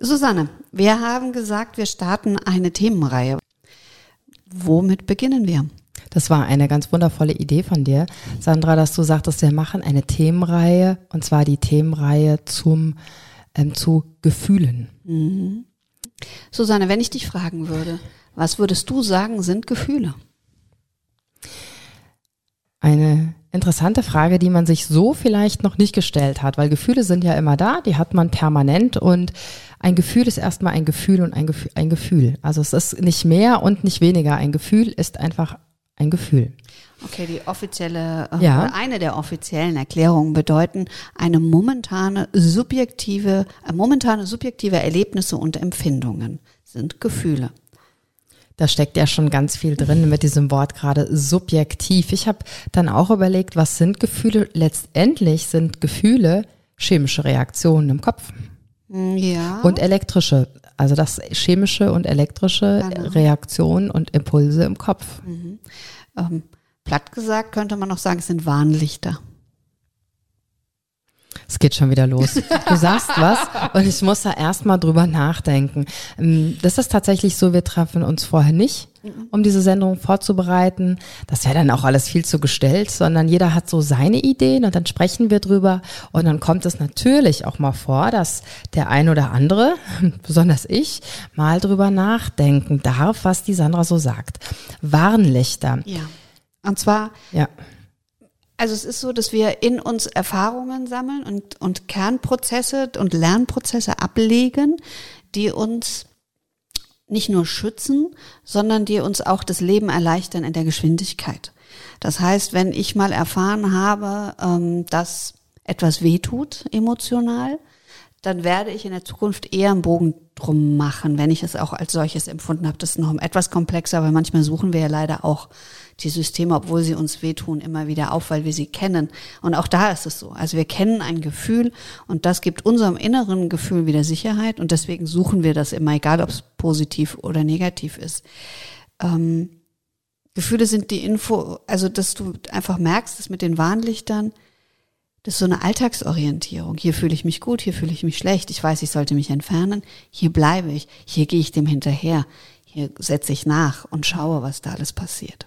Susanne, wir haben gesagt, wir starten eine Themenreihe. Womit beginnen wir? Das war eine ganz wundervolle Idee von dir, Sandra, dass du sagtest, wir machen eine Themenreihe und zwar die Themenreihe zum ähm, zu Gefühlen. Mhm. Susanne, wenn ich dich fragen würde, was würdest du sagen, sind Gefühle? Eine interessante Frage, die man sich so vielleicht noch nicht gestellt hat, weil Gefühle sind ja immer da, die hat man permanent und ein Gefühl ist erstmal ein Gefühl und ein Gefühl, ein Gefühl. Also es ist nicht mehr und nicht weniger. Ein Gefühl ist einfach ein Gefühl. Okay, die offizielle, äh, ja. eine der offiziellen Erklärungen bedeuten eine momentane subjektive, äh, momentane subjektive Erlebnisse und Empfindungen sind Gefühle. Da steckt ja schon ganz viel drin mit diesem Wort gerade subjektiv. Ich habe dann auch überlegt, was sind Gefühle? Letztendlich sind Gefühle chemische Reaktionen im Kopf. Ja. Und elektrische, also das chemische und elektrische genau. Reaktionen und Impulse im Kopf. Mhm. Ähm, platt gesagt könnte man noch sagen, es sind Warnlichter. Es geht schon wieder los. Du sagst was und ich muss da erstmal drüber nachdenken. Ähm, das ist tatsächlich so, wir treffen uns vorher nicht, um diese Sendung vorzubereiten. Das wäre dann auch alles viel zu gestellt, sondern jeder hat so seine Ideen und dann sprechen wir drüber. Und dann kommt es natürlich auch mal vor, dass der ein oder andere, besonders ich, mal drüber nachdenken darf, was die Sandra so sagt. Warnlichter. Ja. Und zwar ja. Also es ist so, dass wir in uns Erfahrungen sammeln und, und Kernprozesse und Lernprozesse ablegen, die uns nicht nur schützen, sondern die uns auch das Leben erleichtern in der Geschwindigkeit. Das heißt, wenn ich mal erfahren habe, ähm, dass etwas wehtut emotional, dann werde ich in der Zukunft eher einen Bogen drum machen, wenn ich es auch als solches empfunden habe. Das ist noch etwas komplexer, weil manchmal suchen wir ja leider auch die Systeme, obwohl sie uns wehtun, immer wieder auf, weil wir sie kennen. Und auch da ist es so. Also wir kennen ein Gefühl und das gibt unserem inneren Gefühl wieder Sicherheit und deswegen suchen wir das immer, egal ob es positiv oder negativ ist. Ähm, Gefühle sind die Info, also dass du einfach merkst, dass mit den Warnlichtern, das ist so eine Alltagsorientierung. Hier fühle ich mich gut, hier fühle ich mich schlecht. Ich weiß, ich sollte mich entfernen. Hier bleibe ich. Hier gehe ich dem hinterher. Hier setze ich nach und schaue, was da alles passiert.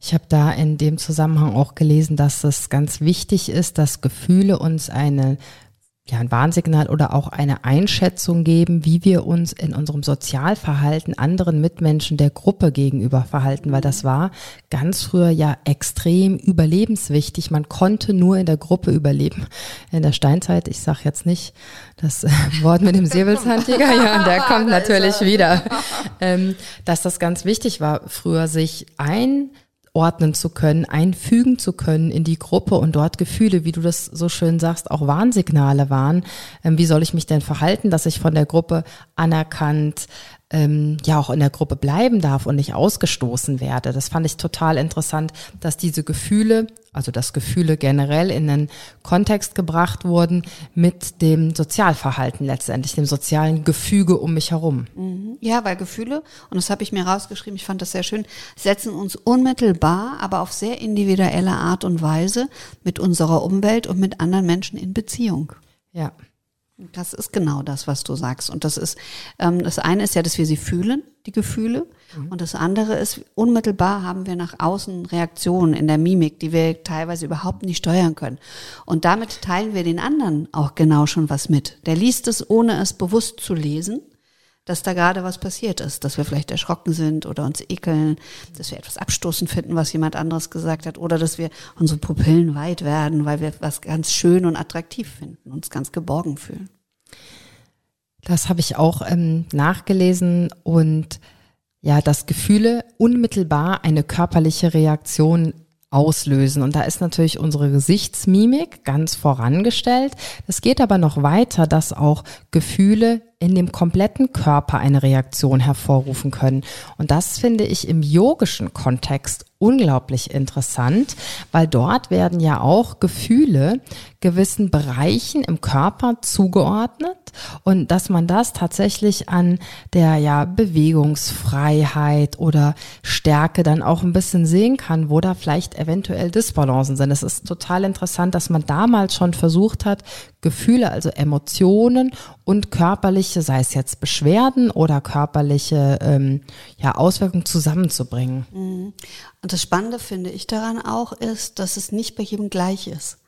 Ich habe da in dem Zusammenhang auch gelesen, dass es ganz wichtig ist, dass Gefühle uns eine ja, ein Warnsignal oder auch eine Einschätzung geben, wie wir uns in unserem Sozialverhalten anderen Mitmenschen der Gruppe gegenüber verhalten, weil das war ganz früher ja extrem überlebenswichtig. Man konnte nur in der Gruppe überleben. In der Steinzeit, ich sage jetzt nicht das Wort mit dem Säbelzahntiger, ja, der kommt natürlich wieder, ähm, dass das ganz wichtig war, früher sich ein ordnen zu können, einfügen zu können in die Gruppe und dort Gefühle, wie du das so schön sagst, auch Warnsignale waren. Ähm, wie soll ich mich denn verhalten, dass ich von der Gruppe anerkannt, ähm, ja auch in der Gruppe bleiben darf und nicht ausgestoßen werde. Das fand ich total interessant, dass diese Gefühle, also dass Gefühle generell in einen Kontext gebracht wurden mit dem Sozialverhalten letztendlich, dem sozialen Gefüge um mich herum. Mhm. Ja, weil Gefühle, und das habe ich mir rausgeschrieben, ich fand das sehr schön, setzen uns unmittelbar, aber auf sehr individuelle Art und Weise mit unserer Umwelt und mit anderen Menschen in Beziehung. Ja. Das ist genau das, was du sagst. Und das ist, ähm, das eine ist ja, dass wir sie fühlen, die Gefühle. Mhm. Und das andere ist, unmittelbar haben wir nach außen Reaktionen in der Mimik, die wir teilweise überhaupt nicht steuern können. Und damit teilen wir den anderen auch genau schon was mit. Der liest es, ohne es bewusst zu lesen dass da gerade was passiert ist, dass wir vielleicht erschrocken sind oder uns ekeln, dass wir etwas abstoßend finden, was jemand anderes gesagt hat, oder dass wir unsere Pupillen weit werden, weil wir was ganz schön und attraktiv finden, uns ganz geborgen fühlen. Das habe ich auch ähm, nachgelesen und ja, dass Gefühle unmittelbar eine körperliche Reaktion auslösen. Und da ist natürlich unsere Gesichtsmimik ganz vorangestellt. Es geht aber noch weiter, dass auch Gefühle in dem kompletten Körper eine Reaktion hervorrufen können. Und das finde ich im yogischen Kontext unglaublich interessant, weil dort werden ja auch Gefühle gewissen Bereichen im Körper zugeordnet und dass man das tatsächlich an der ja Bewegungsfreiheit oder Stärke dann auch ein bisschen sehen kann, wo da vielleicht eventuell Disbalancen sind. Es ist total interessant, dass man damals schon versucht hat, Gefühle, also Emotionen und körperliche, sei es jetzt Beschwerden oder körperliche ähm, ja, Auswirkungen zusammenzubringen. Mhm. Und das Spannende finde ich daran auch ist, dass es nicht bei jedem gleich ist.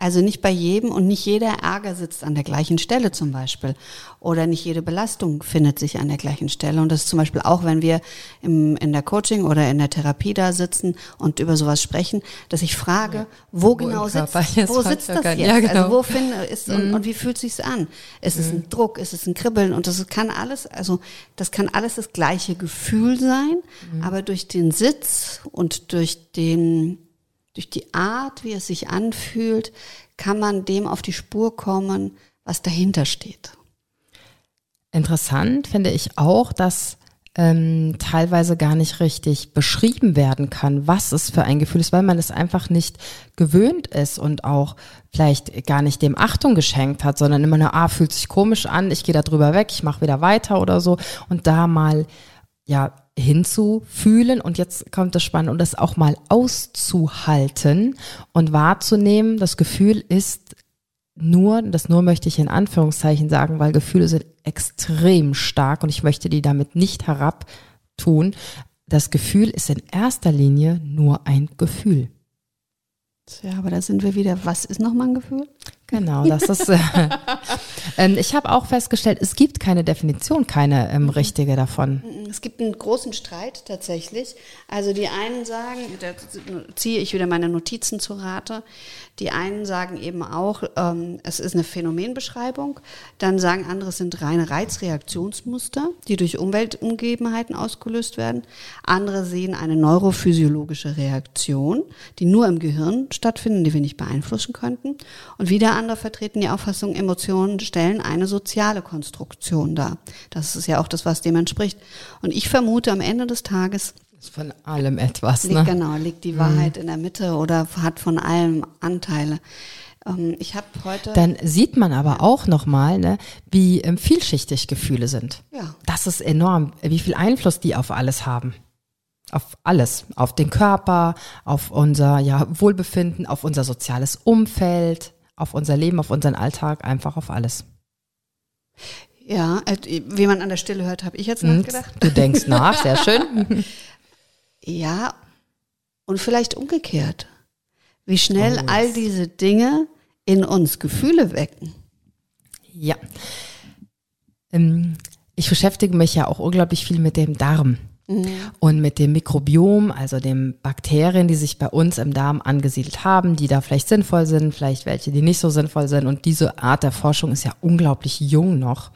Also nicht bei jedem und nicht jeder Ärger sitzt an der gleichen Stelle zum Beispiel. Oder nicht jede Belastung findet sich an der gleichen Stelle. Und das ist zum Beispiel auch, wenn wir im, in der Coaching oder in der Therapie da sitzen und über sowas sprechen, dass ich frage, wo, wo genau sitzt, wo sitzt das jetzt? Ja, genau. Also wo finde ist mhm. und, und, wie fühlt sich's an? Ist mhm. es ein Druck? Ist es ein Kribbeln? Und das kann alles, also das kann alles das gleiche Gefühl sein, mhm. aber durch den Sitz und durch den durch die Art, wie es sich anfühlt, kann man dem auf die Spur kommen, was dahinter steht. Interessant finde ich auch, dass ähm, teilweise gar nicht richtig beschrieben werden kann, was es für ein Gefühl ist, weil man es einfach nicht gewöhnt ist und auch vielleicht gar nicht dem Achtung geschenkt hat, sondern immer nur, ah, fühlt sich komisch an, ich gehe da drüber weg, ich mache wieder weiter oder so und da mal ja hinzufühlen und jetzt kommt das Spannende und das auch mal auszuhalten und wahrzunehmen. Das Gefühl ist nur, das nur möchte ich in Anführungszeichen sagen, weil Gefühle sind extrem stark und ich möchte die damit nicht herabtun. Das Gefühl ist in erster Linie nur ein Gefühl. Ja, aber da sind wir wieder. Was ist nochmal ein Gefühl? Genau, das ist. Äh, ähm, ich habe auch festgestellt, es gibt keine Definition, keine ähm, mhm. richtige davon. Mhm, es gibt einen großen Streit tatsächlich. Also die einen sagen, da ziehe ich wieder meine Notizen zu Rate. Die einen sagen eben auch, ähm, es ist eine Phänomenbeschreibung. Dann sagen andere, es sind reine Reizreaktionsmuster, die durch Umweltumgebenheiten ausgelöst werden. Andere sehen eine neurophysiologische Reaktion, die nur im Gehirn stattfinden, die wir nicht beeinflussen könnten. Und wieder andere vertreten die Auffassung, Emotionen stellen eine soziale Konstruktion dar. Das ist ja auch das, was dem entspricht. Und ich vermute am Ende des Tages, ist von allem etwas, liegt, ne? Genau, liegt die Wahrheit mhm. in der Mitte oder hat von allem Anteile. Ähm, ich habe heute. Dann sieht man aber auch nochmal, ne, wie ähm, vielschichtig Gefühle sind. Ja. Das ist enorm, wie viel Einfluss die auf alles haben. Auf alles, auf den Körper, auf unser ja, Wohlbefinden, auf unser soziales Umfeld, auf unser Leben, auf unseren Alltag, einfach auf alles. Ja, äh, wie man an der Stelle hört, habe ich jetzt hm, nachgedacht. Du denkst nach, sehr schön. Ja, und vielleicht umgekehrt. Wie schnell oh, all diese Dinge in uns Gefühle wecken. Ja. Ähm, ich beschäftige mich ja auch unglaublich viel mit dem Darm. Mhm. Und mit dem Mikrobiom, also den Bakterien, die sich bei uns im Darm angesiedelt haben, die da vielleicht sinnvoll sind, vielleicht welche, die nicht so sinnvoll sind. Und diese Art der Forschung ist ja unglaublich jung noch.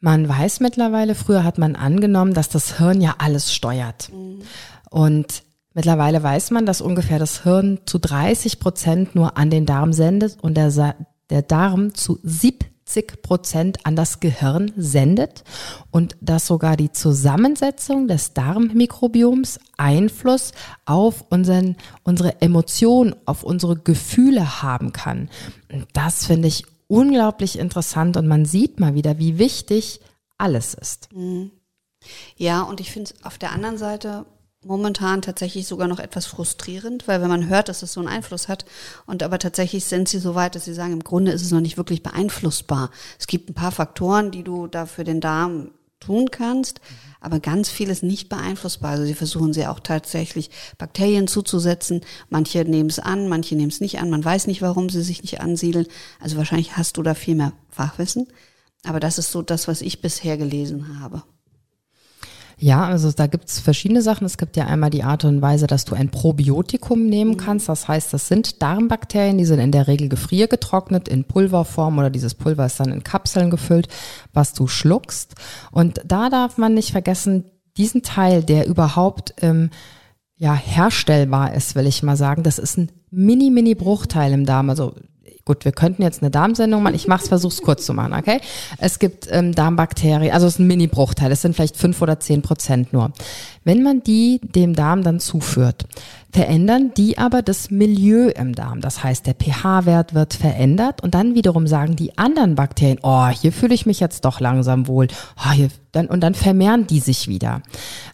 Man weiß mittlerweile, früher hat man angenommen, dass das Hirn ja alles steuert. Mhm. Und mittlerweile weiß man, dass ungefähr das Hirn zu 30 Prozent nur an den Darm sendet und der, der Darm zu 70 Prozent an das Gehirn sendet und dass sogar die Zusammensetzung des Darmmikrobioms Einfluss auf unseren, unsere Emotionen, auf unsere Gefühle haben kann. Das finde ich unglaublich interessant und man sieht mal wieder, wie wichtig alles ist. Mhm. Ja, und ich finde es auf der anderen Seite momentan tatsächlich sogar noch etwas frustrierend, weil wenn man hört, dass es so einen Einfluss hat und aber tatsächlich sind sie so weit, dass sie sagen, im Grunde ist es noch nicht wirklich beeinflussbar. Es gibt ein paar Faktoren, die du da für den Darm tun kannst, aber ganz viel ist nicht beeinflussbar. Also sie versuchen sie auch tatsächlich Bakterien zuzusetzen. Manche nehmen es an, manche nehmen es nicht an. Man weiß nicht, warum sie sich nicht ansiedeln. Also wahrscheinlich hast du da viel mehr Fachwissen. Aber das ist so das, was ich bisher gelesen habe. Ja, also da gibt's verschiedene Sachen. Es gibt ja einmal die Art und Weise, dass du ein Probiotikum nehmen kannst. Das heißt, das sind Darmbakterien, die sind in der Regel gefriergetrocknet in Pulverform oder dieses Pulver ist dann in Kapseln gefüllt, was du schluckst. Und da darf man nicht vergessen, diesen Teil, der überhaupt ähm, ja herstellbar ist, will ich mal sagen, das ist ein mini, mini Bruchteil im Darm. Also gut, wir könnten jetzt eine Darmsendung machen. Ich mach's, versuch's kurz zu machen, okay? Es gibt ähm, Darmbakterien, also es ist ein Mini-Bruchteil, es sind vielleicht fünf oder zehn Prozent nur. Wenn man die dem Darm dann zuführt, verändern die aber das Milieu im Darm. Das heißt, der pH-Wert wird verändert und dann wiederum sagen die anderen Bakterien, oh, hier fühle ich mich jetzt doch langsam wohl. Oh, hier, dann, und dann vermehren die sich wieder.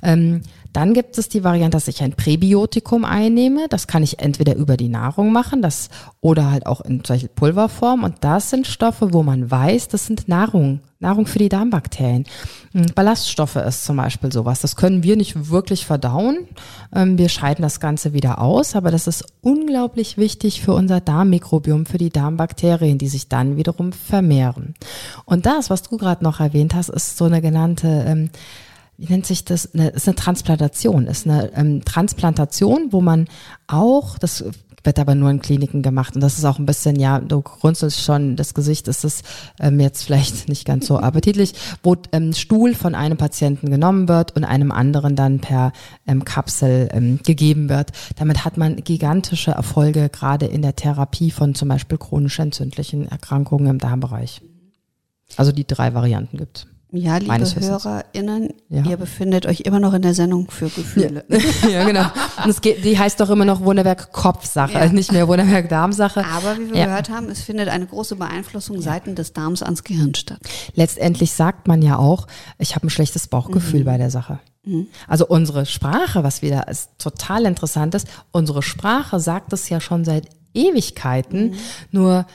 Ähm, dann gibt es die Variante, dass ich ein Präbiotikum einnehme. Das kann ich entweder über die Nahrung machen, das oder halt auch in solche Pulverform. Und das sind Stoffe, wo man weiß, das sind Nahrung, Nahrung für die Darmbakterien. Hm, Ballaststoffe ist zum Beispiel sowas. Das können wir nicht wirklich verdauen. Ähm, wir scheiden das Ganze wieder aus, aber das ist unglaublich wichtig für unser Darmmikrobiom, für die Darmbakterien, die sich dann wiederum vermehren. Und das, was du gerade noch erwähnt hast, ist so eine genannte ähm, wie nennt sich das? Eine, ist eine Transplantation, ist eine ähm, Transplantation, wo man auch, das wird aber nur in Kliniken gemacht und das ist auch ein bisschen, ja, du grunzelst schon, das Gesicht ist es ähm, jetzt vielleicht nicht ganz so appetitlich, wo ähm, Stuhl von einem Patienten genommen wird und einem anderen dann per ähm, Kapsel ähm, gegeben wird. Damit hat man gigantische Erfolge gerade in der Therapie von zum Beispiel chronisch entzündlichen Erkrankungen im Darmbereich. Also die drei Varianten gibt ja, liebe HörerInnen, ja. ihr befindet euch immer noch in der Sendung für Gefühle. Ja, ja genau. Und es geht, die heißt doch immer noch Wunderwerk Kopfsache, ja. nicht mehr Wunderwerk Darmsache. Aber wie wir gehört haben, es findet eine große Beeinflussung seitens des Darms ans Gehirn statt. Letztendlich sagt man ja auch, ich habe ein schlechtes Bauchgefühl mhm. bei der Sache. Mhm. Also unsere Sprache, was wieder ist, total interessant ist, unsere Sprache sagt es ja schon seit Ewigkeiten, mhm. nur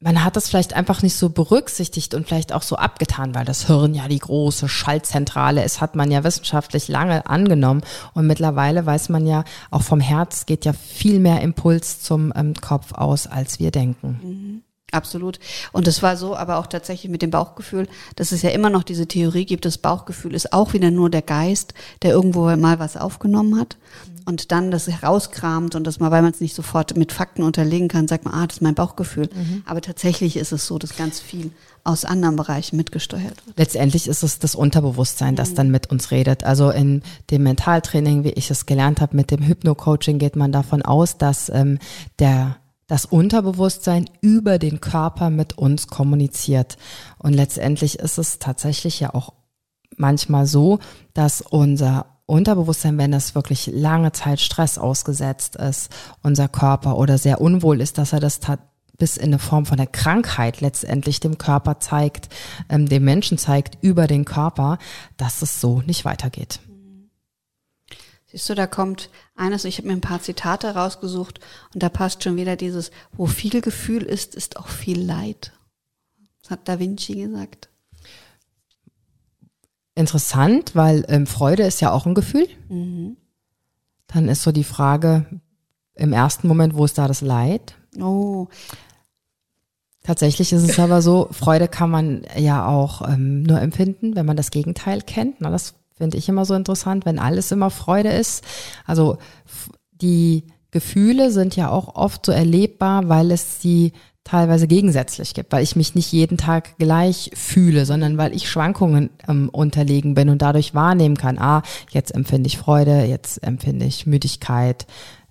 man hat das vielleicht einfach nicht so berücksichtigt und vielleicht auch so abgetan, weil das Hirn ja die große Schaltzentrale ist, hat man ja wissenschaftlich lange angenommen. Und mittlerweile weiß man ja, auch vom Herz geht ja viel mehr Impuls zum ähm, Kopf aus, als wir denken. Mhm. Absolut. Und es war so, aber auch tatsächlich mit dem Bauchgefühl, dass es ja immer noch diese Theorie gibt, das Bauchgefühl ist auch wieder nur der Geist, der irgendwo mal was aufgenommen hat. Und dann das herauskramt und das mal, weil man es nicht sofort mit Fakten unterlegen kann, sagt man, ah, das ist mein Bauchgefühl. Mhm. Aber tatsächlich ist es so, dass ganz viel aus anderen Bereichen mitgesteuert wird. Letztendlich ist es das Unterbewusstsein, das mhm. dann mit uns redet. Also in dem Mentaltraining, wie ich es gelernt habe, mit dem Hypno-Coaching geht man davon aus, dass ähm, der das Unterbewusstsein über den Körper mit uns kommuniziert. Und letztendlich ist es tatsächlich ja auch manchmal so, dass unser Unterbewusstsein, wenn es wirklich lange Zeit Stress ausgesetzt ist, unser Körper oder sehr unwohl ist, dass er das bis in eine Form von der Krankheit letztendlich dem Körper zeigt, ähm, dem Menschen zeigt über den Körper, dass es so nicht weitergeht. Siehst du, da kommt eines, ich habe mir ein paar Zitate rausgesucht und da passt schon wieder dieses, wo viel Gefühl ist, ist auch viel Leid. Das hat Da Vinci gesagt. Interessant, weil ähm, Freude ist ja auch ein Gefühl. Mhm. Dann ist so die Frage im ersten Moment, wo ist da das Leid? Oh. Tatsächlich ist es aber so, Freude kann man ja auch ähm, nur empfinden, wenn man das Gegenteil kennt. Na, das finde ich immer so interessant, wenn alles immer Freude ist. Also die Gefühle sind ja auch oft so erlebbar, weil es sie teilweise gegensätzlich gibt, weil ich mich nicht jeden Tag gleich fühle, sondern weil ich Schwankungen ähm, unterlegen bin und dadurch wahrnehmen kann, ah, jetzt empfinde ich Freude, jetzt empfinde ich Müdigkeit,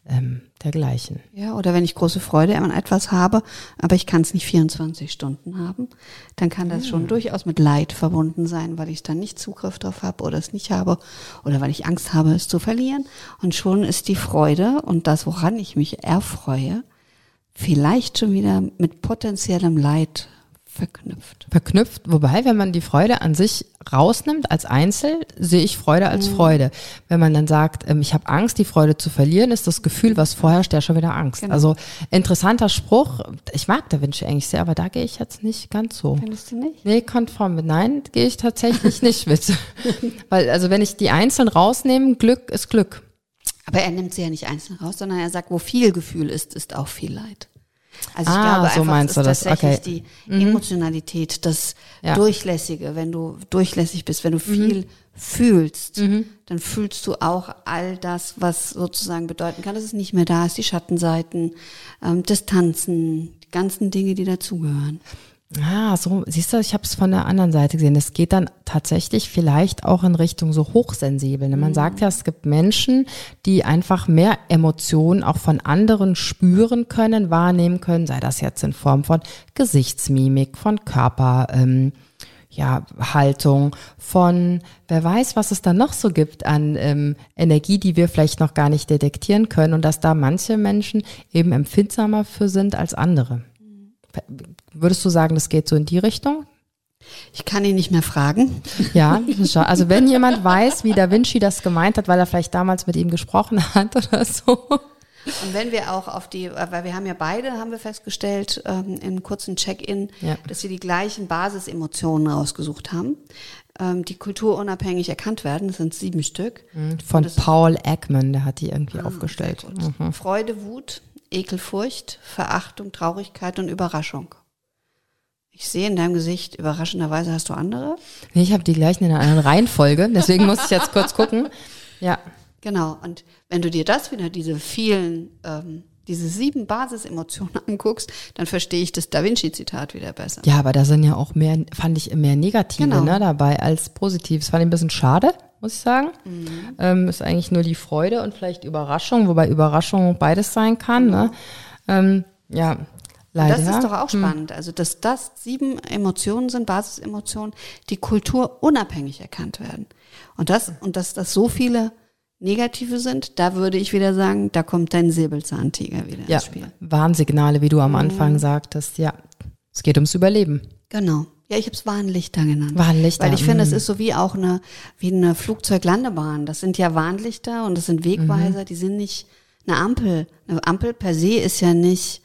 ähm, dergleichen. Ja, oder wenn ich große Freude an etwas habe, aber ich kann es nicht 24 Stunden haben, dann kann das schon ah. durchaus mit Leid verbunden sein, weil ich dann nicht Zugriff darauf habe oder es nicht habe oder weil ich Angst habe, es zu verlieren. Und schon ist die Freude und das, woran ich mich erfreue, vielleicht schon wieder mit potenziellem Leid verknüpft. Verknüpft, wobei, wenn man die Freude an sich rausnimmt als Einzel, sehe ich Freude als mhm. Freude. Wenn man dann sagt, ähm, ich habe Angst, die Freude zu verlieren, ist das Gefühl, was vorherrscht, ja schon wieder Angst. Genau. Also interessanter Spruch. Ich mag Da Vinci eigentlich sehr, aber da gehe ich jetzt nicht ganz so. Findest du nicht? Nee, konform mit. Nein, gehe ich tatsächlich nicht mit. Weil, also wenn ich die einzeln rausnehme, Glück ist Glück. Aber er nimmt sie ja nicht einzeln raus, sondern er sagt, wo viel Gefühl ist, ist auch viel Leid. Also ich ah, glaube so einfach, es ist tatsächlich okay. die mhm. Emotionalität, das ja. Durchlässige. Wenn du durchlässig bist, wenn du mhm. viel mhm. fühlst, mhm. dann fühlst du auch all das, was sozusagen bedeuten kann, dass es nicht mehr da ist, die Schattenseiten, ähm, Distanzen, die ganzen Dinge, die dazugehören. Ah, so, siehst du, ich habe es von der anderen Seite gesehen. Es geht dann tatsächlich vielleicht auch in Richtung so hochsensibel. Man mhm. sagt ja, es gibt Menschen, die einfach mehr Emotionen auch von anderen spüren können, wahrnehmen können, sei das jetzt in Form von Gesichtsmimik, von Körper, ähm, ja, Haltung, von wer weiß, was es da noch so gibt an ähm, Energie, die wir vielleicht noch gar nicht detektieren können und dass da manche Menschen eben empfindsamer für sind als andere. Würdest du sagen, das geht so in die Richtung? Ich kann ihn nicht mehr fragen. Ja, also wenn jemand weiß, wie Da Vinci das gemeint hat, weil er vielleicht damals mit ihm gesprochen hat oder so. Und wenn wir auch auf die, weil wir haben ja beide, haben wir festgestellt, ähm, in kurzen Check-in, ja. dass wir die gleichen Basisemotionen rausgesucht haben, ähm, die kulturunabhängig erkannt werden. Das sind sieben Stück. Mhm. Von Paul Ekman, der hat die irgendwie ah, aufgestellt. Mhm. Freude, Wut, Ekel, Furcht, Verachtung, Traurigkeit und Überraschung. Ich sehe in deinem Gesicht, überraschenderweise hast du andere. Nee, ich habe die gleichen in einer anderen Reihenfolge, deswegen muss ich jetzt kurz gucken. Ja. Genau, und wenn du dir das wieder, diese vielen, ähm, diese sieben Basisemotionen anguckst, dann verstehe ich das Da Vinci-Zitat wieder besser. Ja, aber da sind ja auch mehr, fand ich mehr Negative genau. ne, dabei als Positives. Fand ich ein bisschen schade, muss ich sagen. Mhm. Ähm, ist eigentlich nur die Freude und vielleicht Überraschung, wobei Überraschung beides sein kann. Ne? Mhm. Ähm, ja, Leider. Das ist doch auch hm. spannend. Hm. Also, dass das sieben Emotionen sind, Basisemotionen, die kulturunabhängig erkannt werden. Und das, und dass das so viele negative sind, da würde ich wieder sagen, da kommt dein Säbelzahntiger wieder ja, ins Spiel. Warnsignale, wie du am Anfang mhm. sagtest, ja. Es geht ums Überleben. Genau. Ja, ich habe es Warnlichter genannt. Warnlichter. Weil ich finde, es mhm. ist so wie auch eine, wie eine Flugzeuglandebahn. Das sind ja Warnlichter und das sind Wegweiser, mhm. die sind nicht eine Ampel. Eine Ampel per se ist ja nicht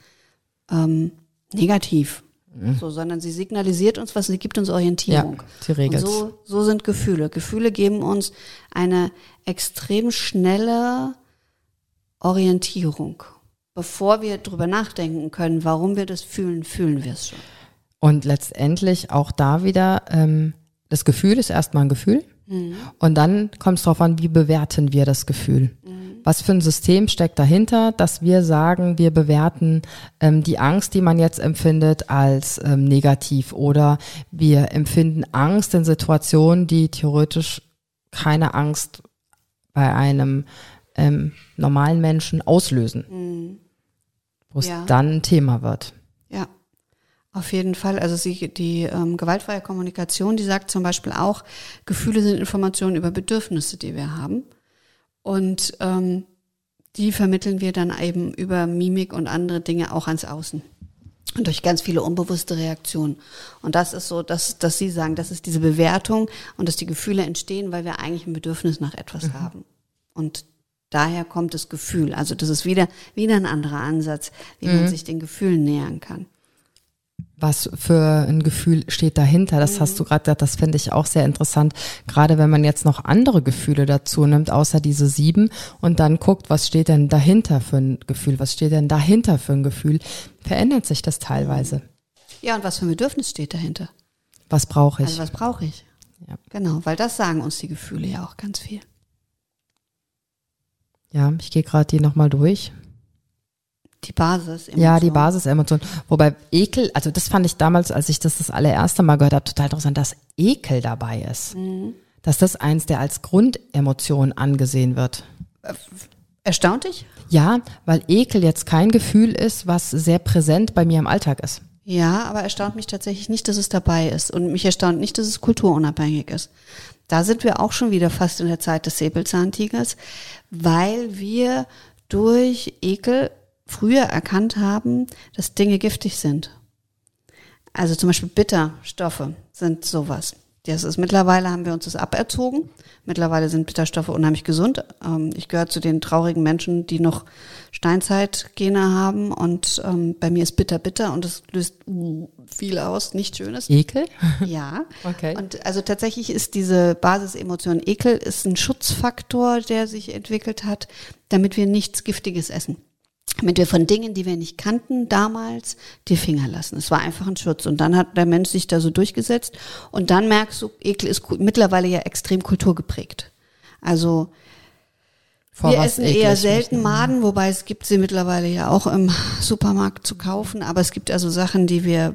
ähm, negativ. Mhm. So, sondern sie signalisiert uns was, sie gibt uns Orientierung. Ja, sie regelt. so, so sind Gefühle. Gefühle geben uns eine extrem schnelle Orientierung. Bevor wir drüber nachdenken können, warum wir das fühlen, fühlen wir es schon. Und letztendlich auch da wieder, ähm, das Gefühl ist erstmal ein Gefühl. Mhm. Und dann kommt es darauf an, wie bewerten wir das Gefühl. Was für ein System steckt dahinter, dass wir sagen, wir bewerten ähm, die Angst, die man jetzt empfindet, als ähm, negativ oder wir empfinden Angst in Situationen, die theoretisch keine Angst bei einem ähm, normalen Menschen auslösen, mhm. wo es ja. dann ein Thema wird. Ja. Auf jeden Fall. Also sie, die ähm, gewaltfreie Kommunikation, die sagt zum Beispiel auch, Gefühle sind Informationen über Bedürfnisse, die wir haben. Und ähm, die vermitteln wir dann eben über Mimik und andere Dinge auch ans Außen. Und durch ganz viele unbewusste Reaktionen. Und das ist so, dass, dass Sie sagen, das ist diese Bewertung und dass die Gefühle entstehen, weil wir eigentlich ein Bedürfnis nach etwas mhm. haben. Und daher kommt das Gefühl. Also das ist wieder, wieder ein anderer Ansatz, wie mhm. man sich den Gefühlen nähern kann was für ein Gefühl steht dahinter. Das mhm. hast du gerade gesagt, das finde ich auch sehr interessant. Gerade wenn man jetzt noch andere Gefühle dazu nimmt, außer diese sieben und dann guckt, was steht denn dahinter für ein Gefühl, was steht denn dahinter für ein Gefühl, verändert sich das teilweise. Ja, und was für ein Bedürfnis steht dahinter? Was brauche ich? Also was brauche ich? Ja. Genau, weil das sagen uns die Gefühle ja auch ganz viel. Ja, ich gehe gerade die nochmal durch. Die Basis. Ja, die Basisemotion. Wobei Ekel, also das fand ich damals, als ich das das allererste Mal gehört habe, total interessant, dass Ekel dabei ist. Mhm. Dass das eins der als Grundemotion angesehen wird. Erstaunt dich? Ja, weil Ekel jetzt kein Gefühl ist, was sehr präsent bei mir im Alltag ist. Ja, aber erstaunt mich tatsächlich nicht, dass es dabei ist. Und mich erstaunt nicht, dass es kulturunabhängig ist. Da sind wir auch schon wieder fast in der Zeit des Säbelzahntigers, weil wir durch Ekel früher erkannt haben, dass Dinge giftig sind. Also zum Beispiel Bitterstoffe sind sowas. Das ist mittlerweile haben wir uns das aberzogen. Mittlerweile sind Bitterstoffe unheimlich gesund. Ähm, ich gehöre zu den traurigen Menschen, die noch Steinzeitgene haben und ähm, bei mir ist bitter bitter und das löst viel aus, nicht schönes. Ekel? Ja. okay. Und also tatsächlich ist diese Basisemotion Ekel ist ein Schutzfaktor, der sich entwickelt hat, damit wir nichts Giftiges essen damit wir von Dingen, die wir nicht kannten damals, die Finger lassen. Es war einfach ein Schutz. Und dann hat der Mensch sich da so durchgesetzt. Und dann merkst du, Ekel ist mittlerweile ja extrem kulturgeprägt. Also Vor wir essen eher selten Maden, wobei es gibt sie mittlerweile ja auch im Supermarkt zu kaufen. Aber es gibt also Sachen, die wir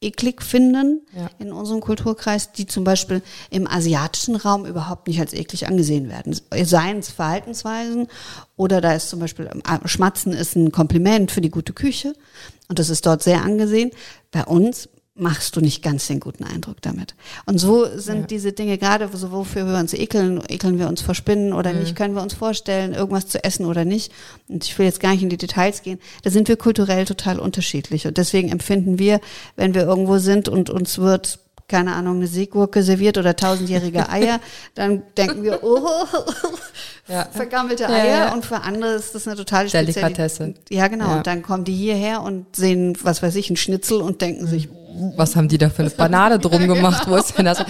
eklig finden ja. in unserem Kulturkreis, die zum Beispiel im asiatischen Raum überhaupt nicht als eklig angesehen werden. Seien es Verhaltensweisen oder da ist zum Beispiel äh, Schmatzen ist ein Kompliment für die gute Küche und das ist dort sehr angesehen. Bei uns machst du nicht ganz den guten Eindruck damit. Und so sind ja. diese Dinge gerade, so wofür wir uns ekeln, ekeln wir uns vor Spinnen oder mhm. nicht, können wir uns vorstellen, irgendwas zu essen oder nicht. Und ich will jetzt gar nicht in die Details gehen. Da sind wir kulturell total unterschiedlich. Und deswegen empfinden wir, wenn wir irgendwo sind und uns wird keine Ahnung, eine Seegurke serviert oder tausendjährige Eier, dann denken wir, oh, ja. vergammelte Eier. Ja, ja. Und für andere ist das eine totale Delikatesse. Ja, genau. Und dann kommen die hierher und sehen, was weiß ich, ein Schnitzel und denken sich, was haben die da für eine Banane drum gemacht? Wo ist denn das?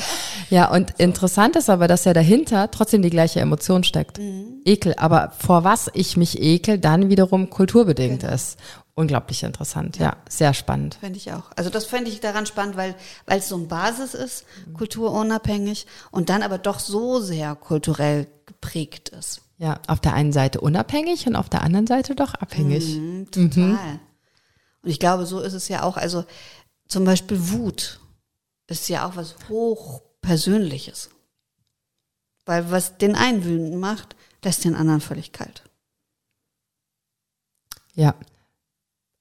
Ja, und interessant ist aber, dass ja dahinter trotzdem die gleiche Emotion steckt. Mhm. Ekel. Aber vor was ich mich ekel, dann wiederum kulturbedingt genau. ist unglaublich interessant. Ja, ja sehr spannend. Fände ich auch. Also das fände ich daran spannend, weil weil es so eine Basis ist, kulturunabhängig und dann aber doch so sehr kulturell geprägt ist. Ja, auf der einen Seite unabhängig und auf der anderen Seite doch abhängig. Mhm, total. Mhm. Und ich glaube, so ist es ja auch. Also zum Beispiel Wut ist ja auch was hochpersönliches. Weil was den einen wütend macht, lässt den anderen völlig kalt. Ja,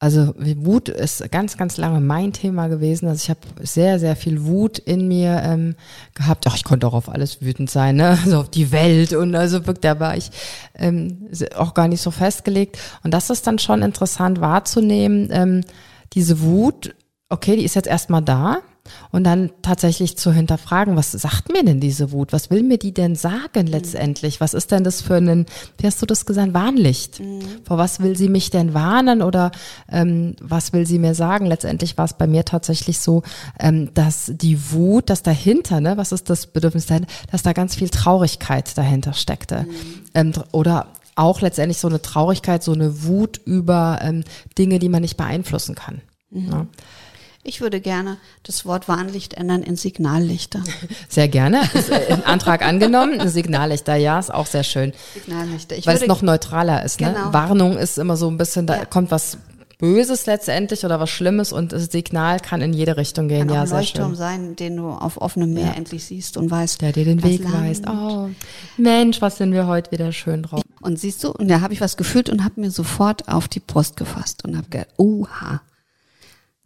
also Wut ist ganz, ganz lange mein Thema gewesen. Also ich habe sehr, sehr viel Wut in mir ähm, gehabt. Ach, ich konnte auch auf alles wütend sein, ne? Also auf die Welt und also wirklich, da war ich ähm, auch gar nicht so festgelegt. Und das ist dann schon interessant wahrzunehmen. Ähm, diese Wut, okay, die ist jetzt erstmal da und dann tatsächlich zu hinterfragen, was sagt mir denn diese Wut? Was will mir die denn sagen letztendlich? Was ist denn das für ein, wie hast du das gesagt, Warnlicht? Mhm. Vor was will sie mich denn warnen oder ähm, was will sie mir sagen? Letztendlich war es bei mir tatsächlich so, ähm, dass die Wut, dass dahinter, ne, was ist das Bedürfnis dahinter, dass da ganz viel Traurigkeit dahinter steckte. Mhm. Ähm, oder auch letztendlich so eine Traurigkeit, so eine Wut über ähm, Dinge, die man nicht beeinflussen kann. Mhm. Ja. Ich würde gerne das Wort Warnlicht ändern in Signallichter. Sehr gerne. Ist äh, ein Antrag angenommen. Signallichter, ja, ist auch sehr schön. Signallichter. Ich Weil es noch neutraler ist. Ne? Genau. Warnung ist immer so ein bisschen, da ja. kommt was Böses letztendlich oder was Schlimmes und das Signal kann in jede Richtung gehen. Kann ja, auch ein Leuchtturm sein, den du auf offenem Meer ja. endlich siehst und weißt. Der dir den Weg Land. weist. Oh, Mensch, was sind wir heute wieder schön drauf. Und siehst du, und da habe ich was gefühlt und habe mir sofort auf die Brust gefasst und habe gedacht, oha,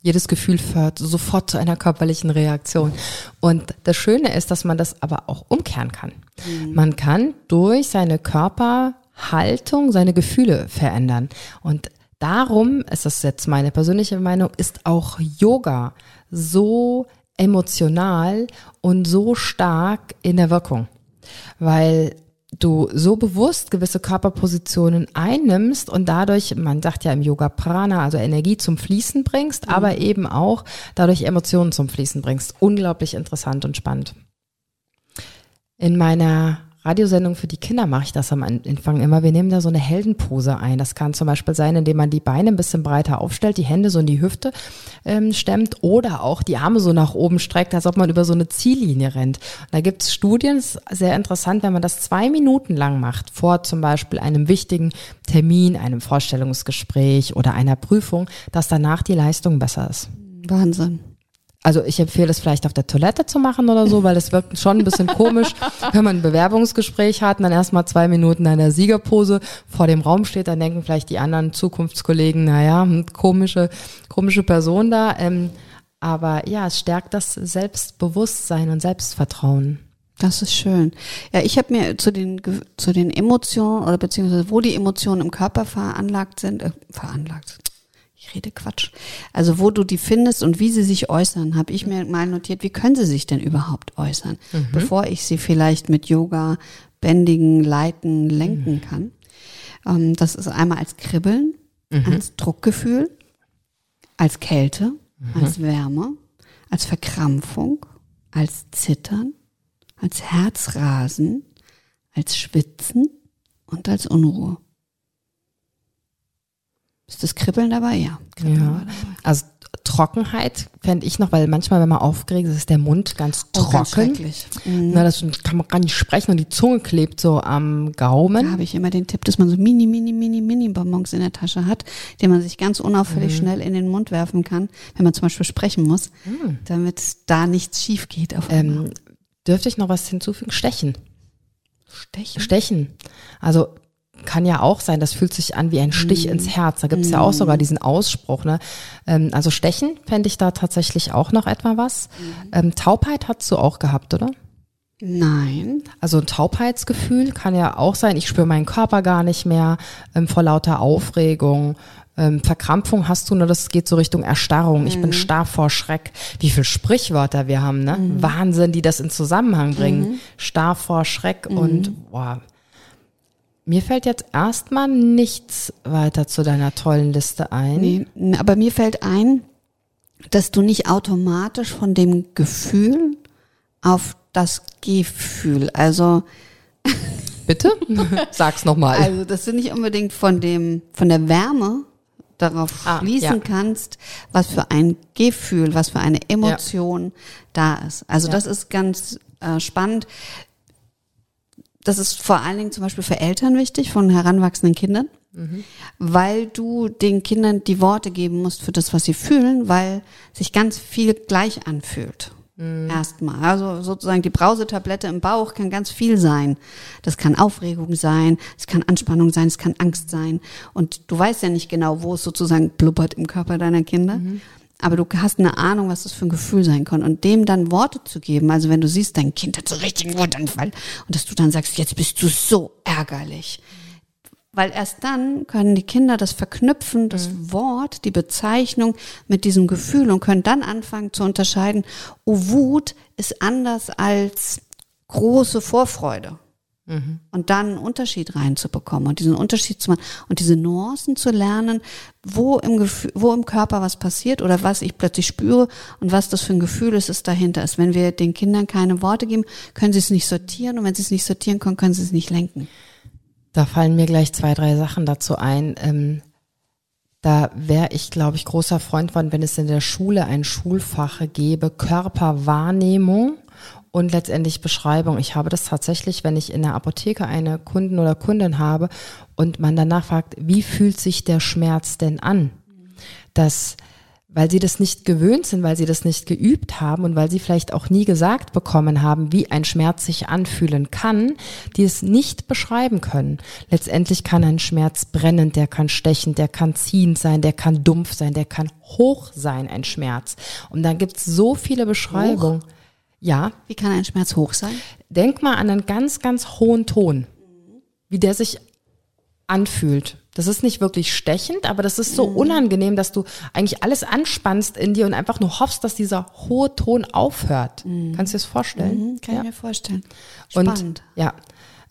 jedes Gefühl führt sofort zu einer körperlichen Reaktion. Und das Schöne ist, dass man das aber auch umkehren kann. Mhm. Man kann durch seine Körperhaltung seine Gefühle verändern. Und darum, ist das jetzt meine persönliche Meinung, ist auch Yoga so emotional und so stark in der Wirkung. Weil du so bewusst gewisse Körperpositionen einnimmst und dadurch, man sagt ja im Yoga Prana, also Energie zum Fließen bringst, mhm. aber eben auch dadurch Emotionen zum Fließen bringst. Unglaublich interessant und spannend. In meiner Radiosendung für die Kinder mache ich das am Anfang immer. Wir nehmen da so eine Heldenpose ein. Das kann zum Beispiel sein, indem man die Beine ein bisschen breiter aufstellt, die Hände so in die Hüfte ähm, stemmt oder auch die Arme so nach oben streckt, als ob man über so eine Ziellinie rennt. Und da gibt es Studien, ist sehr interessant, wenn man das zwei Minuten lang macht, vor zum Beispiel einem wichtigen Termin, einem Vorstellungsgespräch oder einer Prüfung, dass danach die Leistung besser ist. Wahnsinn. Also ich empfehle es vielleicht auf der Toilette zu machen oder so, weil es wirkt schon ein bisschen komisch, wenn man ein Bewerbungsgespräch hat und dann erstmal zwei Minuten in der Siegerpose vor dem Raum steht, dann denken vielleicht die anderen Zukunftskollegen, naja, hm, komische, komische Person da. Ähm, aber ja, es stärkt das Selbstbewusstsein und Selbstvertrauen. Das ist schön. Ja, ich habe mir zu den zu den Emotionen oder beziehungsweise wo die Emotionen im Körper veranlagt sind, äh, veranlagt, ich rede Quatsch. Also wo du die findest und wie sie sich äußern, habe ich mir mal notiert, wie können sie sich denn überhaupt äußern, mhm. bevor ich sie vielleicht mit Yoga bändigen, leiten, lenken mhm. kann. Ähm, das ist einmal als Kribbeln, mhm. als Druckgefühl, als Kälte, mhm. als Wärme, als Verkrampfung, als Zittern, als Herzrasen, als Schwitzen und als Unruhe. Ist das Kribbeln dabei? Ja. Kribbeln ja. Also Trockenheit fände ich noch, weil manchmal, wenn man aufgeregt ist, ist der Mund ganz trocken. Oh, ganz schrecklich. Mhm. Na, das kann man gar nicht sprechen und die Zunge klebt so am Gaumen. Da habe ich immer den Tipp, dass man so mini, mini, mini, mini Bonbons in der Tasche hat, die man sich ganz unauffällig mhm. schnell in den Mund werfen kann, wenn man zum Beispiel sprechen muss, mhm. damit da nichts schief geht. Auf ähm, dürfte ich noch was hinzufügen? Stechen. Stechen? Stechen. Also kann ja auch sein, das fühlt sich an wie ein Stich mm. ins Herz. Da gibt es mm. ja auch sogar diesen Ausspruch. Ne? Ähm, also Stechen fände ich da tatsächlich auch noch etwa was. Mm. Ähm, Taubheit hast du auch gehabt, oder? Nein. Also ein Taubheitsgefühl kann ja auch sein, ich spüre meinen Körper gar nicht mehr ähm, vor lauter Aufregung. Ähm, Verkrampfung hast du, nur das geht so Richtung Erstarrung. Ich bin mhm. starr vor Schreck. Wie viele Sprichwörter wir haben, ne? Mhm. Wahnsinn, die das in Zusammenhang bringen. Mhm. Starr vor Schreck mhm. und boah, mir fällt jetzt erstmal nichts weiter zu deiner tollen Liste ein. Nee, aber mir fällt ein, dass du nicht automatisch von dem Gefühl auf das Gefühl, also Bitte? Sag's nochmal. Also, dass du nicht unbedingt von dem, von der Wärme darauf ah, schließen ja. kannst, was für ein Gefühl, was für eine Emotion ja. da ist. Also ja. das ist ganz äh, spannend das ist vor allen Dingen zum Beispiel für Eltern wichtig, von heranwachsenden Kindern, mhm. weil du den Kindern die Worte geben musst für das, was sie fühlen, weil sich ganz viel gleich anfühlt. Mhm. Erstmal. Also sozusagen die Brausetablette im Bauch kann ganz viel sein. Das kann Aufregung sein, es kann Anspannung sein, es kann Angst sein. Und du weißt ja nicht genau, wo es sozusagen blubbert im Körper deiner Kinder. Mhm aber du hast eine Ahnung, was das für ein Gefühl sein kann. Und dem dann Worte zu geben, also wenn du siehst, dein Kind hat so richtig einen Wutanfall und dass du dann sagst, jetzt bist du so ärgerlich. Weil erst dann können die Kinder das verknüpfen, das mhm. Wort, die Bezeichnung mit diesem Gefühl und können dann anfangen zu unterscheiden, oh, Wut ist anders als große Vorfreude. Mhm. Und dann einen Unterschied reinzubekommen und diesen Unterschied zu machen und diese Nuancen zu lernen, wo im Gefühl, wo im Körper was passiert oder was ich plötzlich spüre und was das für ein Gefühl ist, es dahinter ist. Wenn wir den Kindern keine Worte geben, können sie es nicht sortieren und wenn sie es nicht sortieren können, können sie es nicht lenken. Da fallen mir gleich zwei, drei Sachen dazu ein. Ähm, da wäre ich, glaube ich, großer Freund von, wenn es in der Schule ein Schulfach gäbe, Körperwahrnehmung und letztendlich Beschreibung. Ich habe das tatsächlich, wenn ich in der Apotheke eine Kunden oder Kundin habe und man danach fragt, wie fühlt sich der Schmerz denn an? Das, weil sie das nicht gewöhnt sind, weil sie das nicht geübt haben und weil sie vielleicht auch nie gesagt bekommen haben, wie ein Schmerz sich anfühlen kann, die es nicht beschreiben können. Letztendlich kann ein Schmerz brennend, der kann stechend, der kann ziehend sein, der kann dumpf sein, der kann hoch sein, ein Schmerz. Und dann gibt's so viele Beschreibungen. Hoch? Ja. Wie kann ein Schmerz hoch sein? Denk mal an einen ganz, ganz hohen Ton, wie der sich anfühlt. Das ist nicht wirklich stechend, aber das ist so mhm. unangenehm, dass du eigentlich alles anspannst in dir und einfach nur hoffst, dass dieser hohe Ton aufhört. Mhm. Kannst du dir das vorstellen? Mhm, kann ja. ich mir vorstellen. Spannend. Und, ja.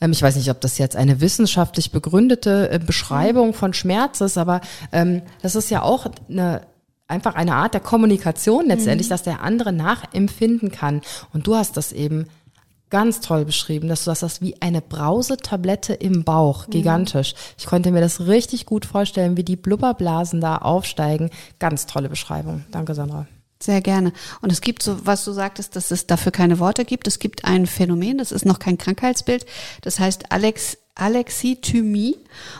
Ähm, ich weiß nicht, ob das jetzt eine wissenschaftlich begründete äh, Beschreibung von Schmerz ist, aber ähm, das ist ja auch eine einfach eine Art der Kommunikation letztendlich, mhm. dass der andere nachempfinden kann. Und du hast das eben ganz toll beschrieben, dass du das hast wie eine Brausetablette im Bauch, gigantisch. Ich konnte mir das richtig gut vorstellen, wie die Blubberblasen da aufsteigen. Ganz tolle Beschreibung. Danke, Sandra. Sehr gerne. Und es gibt so, was du sagtest, dass es dafür keine Worte gibt. Es gibt ein Phänomen, das ist noch kein Krankheitsbild. Das heißt Alex Alexithymie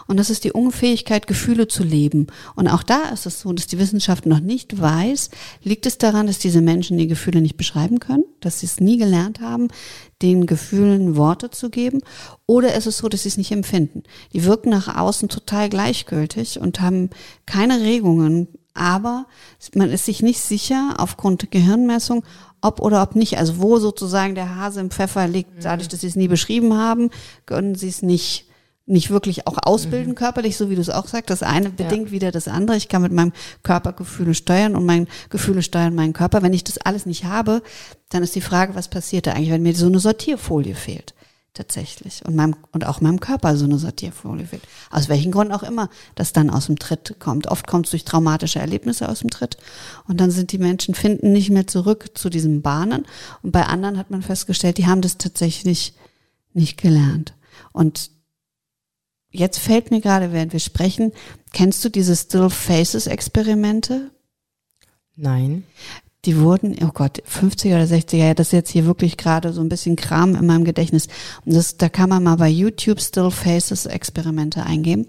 und das ist die Unfähigkeit, Gefühle zu leben. Und auch da ist es so, dass die Wissenschaft noch nicht weiß, liegt es daran, dass diese Menschen die Gefühle nicht beschreiben können, dass sie es nie gelernt haben, den Gefühlen Worte zu geben, oder ist es so, dass sie es nicht empfinden. Die wirken nach außen total gleichgültig und haben keine Regungen, aber man ist sich nicht sicher aufgrund Gehirnmessung, ob oder ob nicht. Also wo sozusagen der Hase im Pfeffer liegt, dadurch, dass sie es nie beschrieben haben, können sie es nicht nicht wirklich auch ausbilden mhm. körperlich, so wie du es auch sagst. Das eine bedingt ja. wieder das andere. Ich kann mit meinem Körper Gefühle steuern und mein Gefühle steuern meinen Körper. Wenn ich das alles nicht habe, dann ist die Frage, was passiert da eigentlich, wenn mir so eine Sortierfolie fehlt? Tatsächlich. Und, meinem, und auch meinem Körper so eine Sortierfolie fehlt. Aus welchen Gründen auch immer das dann aus dem Tritt kommt. Oft kommt es durch traumatische Erlebnisse aus dem Tritt. Und dann sind die Menschen, finden nicht mehr zurück zu diesen Bahnen. Und bei anderen hat man festgestellt, die haben das tatsächlich nicht gelernt. Und jetzt fällt mir gerade, während wir sprechen, kennst du diese Still Faces Experimente? Nein. Die wurden, oh Gott, 50er oder 60er, ja, das ist jetzt hier wirklich gerade so ein bisschen Kram in meinem Gedächtnis. Und das, da kann man mal bei YouTube Still Faces Experimente eingeben.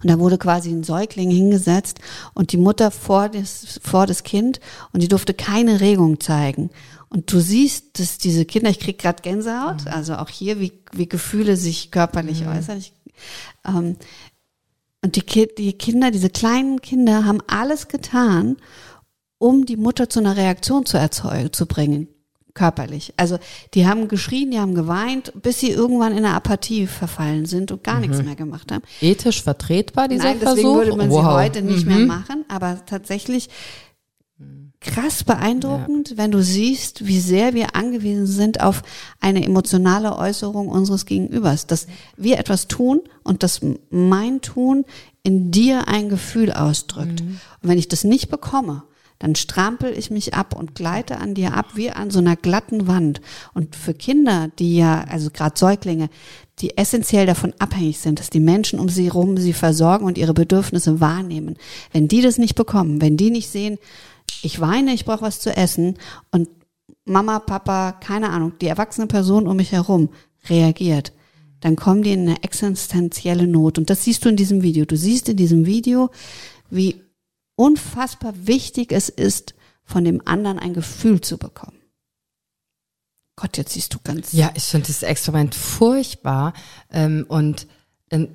Und da wurde quasi ein Säugling hingesetzt und die Mutter vor das, vor das Kind und die durfte keine Regung zeigen. Und du siehst, dass diese Kinder, ich krieg gerade Gänsehaut, mhm. also auch hier, wie, wie Gefühle sich körperlich mhm. äußern. Ich, ähm, und die, Ki die Kinder, diese kleinen Kinder haben alles getan, um die Mutter zu einer Reaktion zu erzeugen, zu bringen körperlich. Also die haben geschrien, die haben geweint, bis sie irgendwann in eine Apathie verfallen sind und gar mhm. nichts mehr gemacht haben. Ethisch vertretbar dieser Nein, deswegen Versuch? würde man wow. sie heute nicht mhm. mehr machen, aber tatsächlich krass beeindruckend, ja. wenn du siehst, wie sehr wir angewiesen sind auf eine emotionale Äußerung unseres Gegenübers, dass wir etwas tun und dass mein Tun in dir ein Gefühl ausdrückt. Mhm. Und wenn ich das nicht bekomme, dann strampel ich mich ab und gleite an dir ab wie an so einer glatten Wand. Und für Kinder, die ja, also gerade Säuglinge, die essentiell davon abhängig sind, dass die Menschen um sie herum sie versorgen und ihre Bedürfnisse wahrnehmen. Wenn die das nicht bekommen, wenn die nicht sehen, ich weine, ich brauche was zu essen und Mama, Papa, keine Ahnung, die erwachsene Person um mich herum reagiert, dann kommen die in eine existenzielle Not. Und das siehst du in diesem Video. Du siehst in diesem Video, wie unfassbar wichtig es ist, von dem anderen ein Gefühl zu bekommen. Gott, jetzt siehst du ganz. Ja, ich finde dieses Experiment furchtbar ähm, und ähm,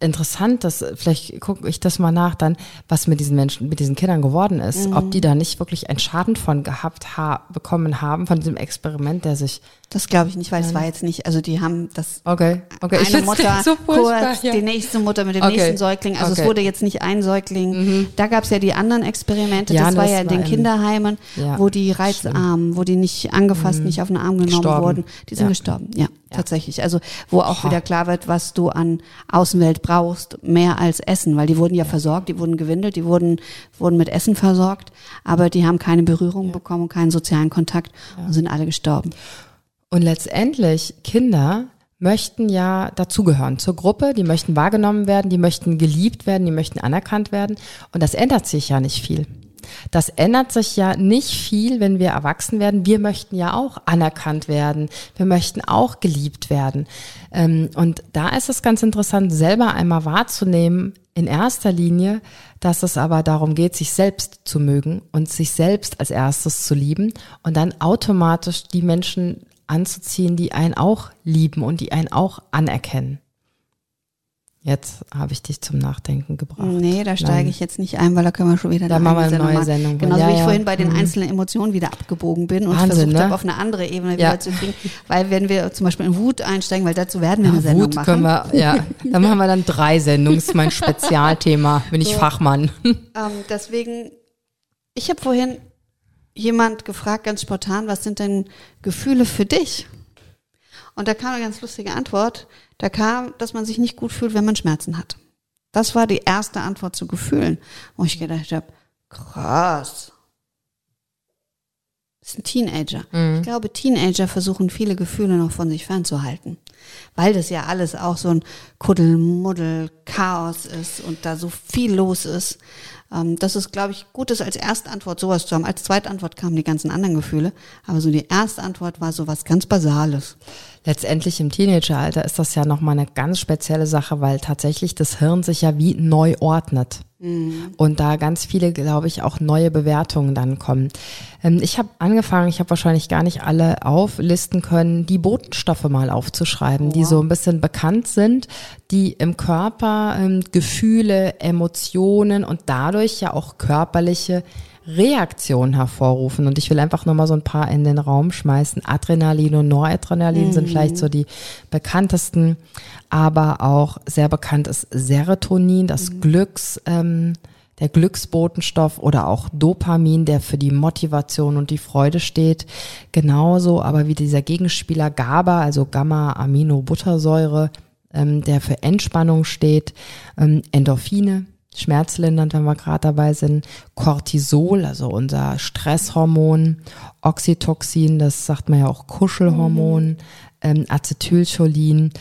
interessant, dass vielleicht gucke ich das mal nach, dann was mit diesen Menschen, mit diesen Kindern geworden ist, mhm. ob die da nicht wirklich einen Schaden von gehabt ha bekommen haben von diesem Experiment, der sich das glaube ich nicht, weil es war jetzt nicht, also die haben das okay, okay. eine ich Mutter so kurz, ja. die nächste Mutter mit dem okay. nächsten Säugling, also okay. es wurde jetzt nicht ein Säugling. Mhm. Da gab es ja die anderen Experimente, ja, das, war ja in den Kinderheimen, ja. wo die reizarmen, wo die nicht angefasst, mhm. nicht auf den Arm genommen gestorben. wurden, die sind gestorben. Ja, tatsächlich. Also wo auch Boah. wieder klar wird, was du an Außenwelt brauchst, mehr als Essen, weil die wurden ja versorgt, die wurden gewindelt, die wurden wurden mit Essen versorgt, aber die haben keine Berührung bekommen, keinen sozialen Kontakt und sind alle gestorben. Und letztendlich, Kinder möchten ja dazugehören zur Gruppe, die möchten wahrgenommen werden, die möchten geliebt werden, die möchten anerkannt werden. Und das ändert sich ja nicht viel. Das ändert sich ja nicht viel, wenn wir erwachsen werden. Wir möchten ja auch anerkannt werden. Wir möchten auch geliebt werden. Ähm, und da ist es ganz interessant, selber einmal wahrzunehmen, in erster Linie, dass es aber darum geht, sich selbst zu mögen und sich selbst als erstes zu lieben und dann automatisch die Menschen anzuziehen, die einen auch lieben und die einen auch anerkennen. Jetzt habe ich dich zum Nachdenken gebracht. Nee, da steige ich jetzt nicht ein, weil da können wir schon wieder da machen wir eine neue Sendung. Genauso ja, wie ich ja. vorhin bei den mhm. einzelnen Emotionen wieder abgebogen bin und Wahnsinn, versucht ne? habe, auf eine andere Ebene ja. wieder zu kriegen. Weil wenn wir zum Beispiel in Wut einsteigen, weil dazu werden wir eine Sendung Wut machen. können wir, ja. Dann machen wir dann drei Sendungen. Das ist mein Spezialthema. Bin ich. Fachmann. Ähm, deswegen, ich habe vorhin jemand gefragt, ganz spontan, was sind denn Gefühle für dich? Und da kam eine ganz lustige Antwort. Da kam, dass man sich nicht gut fühlt, wenn man Schmerzen hat. Das war die erste Antwort zu Gefühlen, wo ich gedacht habe, krass. Das ist ein Teenager. Mhm. Ich glaube, Teenager versuchen viele Gefühle noch von sich fernzuhalten. Weil das ja alles auch so ein Kuddelmuddel, Chaos ist und da so viel los ist. Ähm, das ist, glaube ich, gut ist als erste Antwort sowas zu haben. Als zweite Antwort kamen die ganzen anderen Gefühle. Aber so die erste Antwort war sowas ganz Basales. Letztendlich im Teenageralter ist das ja nochmal eine ganz spezielle Sache, weil tatsächlich das Hirn sich ja wie neu ordnet. Mhm. Und da ganz viele, glaube ich, auch neue Bewertungen dann kommen. Ähm, ich habe angefangen, ich habe wahrscheinlich gar nicht alle auflisten können, die Botenstoffe mal aufzuschreiben, oh. die so ein bisschen bekannt sind, die im Körper ähm, Gefühle, Emotionen und dadurch ja auch körperliche Reaktionen hervorrufen. Und ich will einfach nur mal so ein paar in den Raum schmeißen. Adrenalin und Noradrenalin mhm. sind vielleicht so die bekanntesten, aber auch sehr bekannt ist Serotonin, das mhm. Glücks, ähm, der Glücksbotenstoff oder auch Dopamin, der für die Motivation und die Freude steht. Genauso aber wie dieser Gegenspieler GABA, also Gamma-Aminobuttersäure, ähm, der für Entspannung steht, ähm, Endorphine, schmerzlindernd, wenn wir gerade dabei sind, Cortisol, also unser Stresshormon, Oxytocin, das sagt man ja auch Kuschelhormon, mhm. ähm, Acetylcholin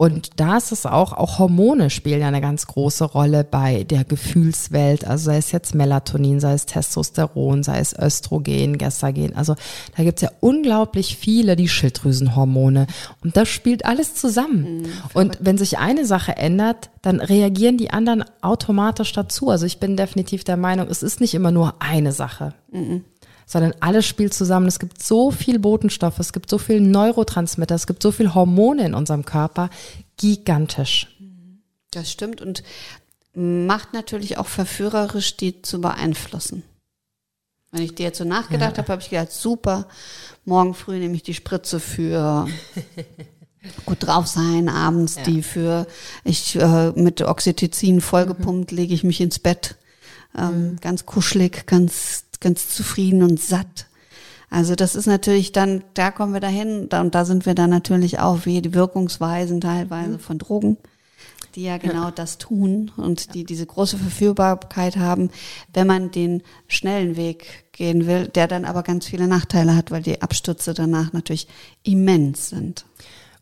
Und da ist es auch, auch Hormone spielen ja eine ganz große Rolle bei der Gefühlswelt. Also sei es jetzt Melatonin, sei es Testosteron, sei es Östrogen, Gestagen. Also da gibt's ja unglaublich viele, die Schilddrüsenhormone. Und das spielt alles zusammen. Mhm, und wenn sich eine Sache ändert, dann reagieren die anderen automatisch dazu. Also ich bin definitiv der Meinung, es ist nicht immer nur eine Sache. Mhm sondern alles spielt zusammen. Es gibt so viel Botenstoffe, es gibt so viel Neurotransmitter, es gibt so viel Hormone in unserem Körper, gigantisch. Das stimmt und macht natürlich auch verführerisch, die zu beeinflussen. Wenn ich dir jetzt so nachgedacht ja. habe, habe ich gedacht, super, morgen früh nehme ich die Spritze für gut drauf sein, abends ja. die für, ich äh, mit Oxytocin vollgepumpt, mhm. lege ich mich ins Bett, ähm, mhm. ganz kuschelig, ganz ganz zufrieden und satt. Also das ist natürlich dann, da kommen wir dahin da, und da sind wir dann natürlich auch wie die Wirkungsweisen teilweise mhm. von Drogen, die ja genau das tun und die diese große Verführbarkeit haben, wenn man den schnellen Weg gehen will, der dann aber ganz viele Nachteile hat, weil die Abstürze danach natürlich immens sind.